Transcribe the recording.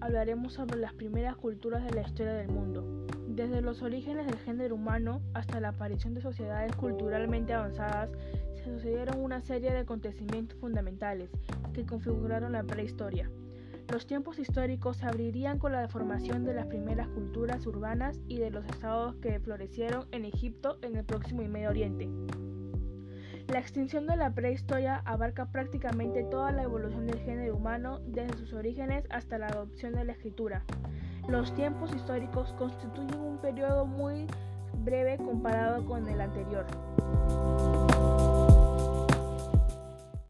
hablaremos sobre las primeras culturas de la historia del mundo. Desde los orígenes del género humano hasta la aparición de sociedades culturalmente avanzadas, se sucedieron una serie de acontecimientos fundamentales que configuraron la prehistoria. Los tiempos históricos se abrirían con la formación de las primeras culturas urbanas y de los estados que florecieron en Egipto, en el Próximo y Medio Oriente. La extinción de la prehistoria abarca prácticamente toda la evolución del género desde sus orígenes hasta la adopción de la escritura. Los tiempos históricos constituyen un periodo muy breve comparado con el anterior.